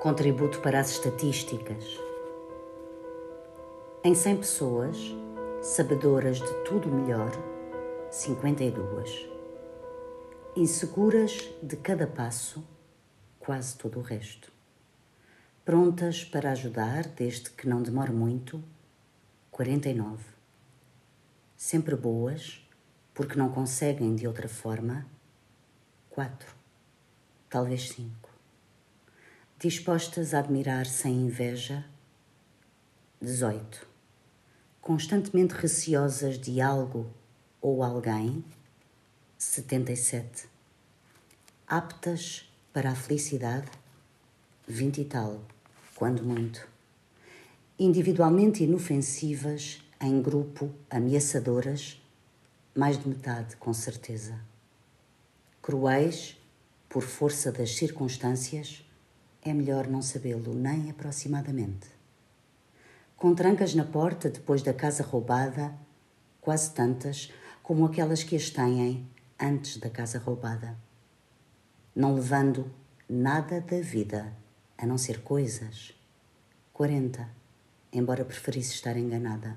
Contributo para as estatísticas. Em 100 pessoas, sabedoras de tudo melhor, 52. Inseguras de cada passo, quase todo o resto. Prontas para ajudar, desde que não demore muito, 49. Sempre boas, porque não conseguem de outra forma, 4. Talvez 5. Dispostas a admirar sem inveja, 18 constantemente receosas de algo ou alguém, 77. Aptas para a felicidade, 20 e tal, quando muito. Individualmente inofensivas, em grupo, ameaçadoras, mais de metade, com certeza. Cruéis, por força das circunstâncias, é melhor não sabê-lo nem aproximadamente com trancas na porta depois da casa roubada, quase tantas como aquelas que as têm antes da casa roubada. Não levando nada da vida, a não ser coisas. 40, embora preferisse estar enganada.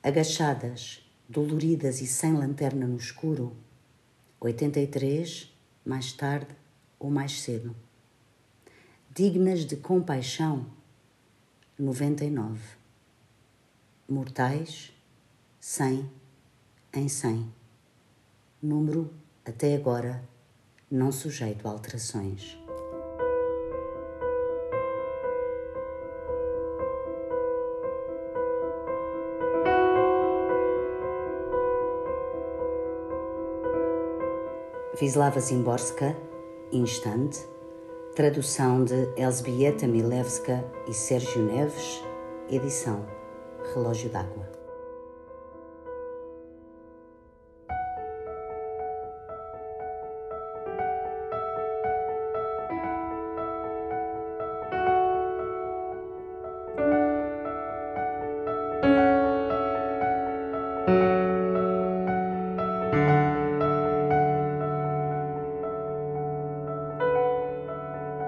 Agachadas, doloridas e sem lanterna no escuro. 83, mais tarde ou mais cedo. Dignas de compaixão 99. Mortais, 100 em 100. Número, até agora, não sujeito a alterações. Wisława Zimborska, Instante, Tradução de Elzbieta Milewska e Sérgio Neves. Edição Relógio d'Água.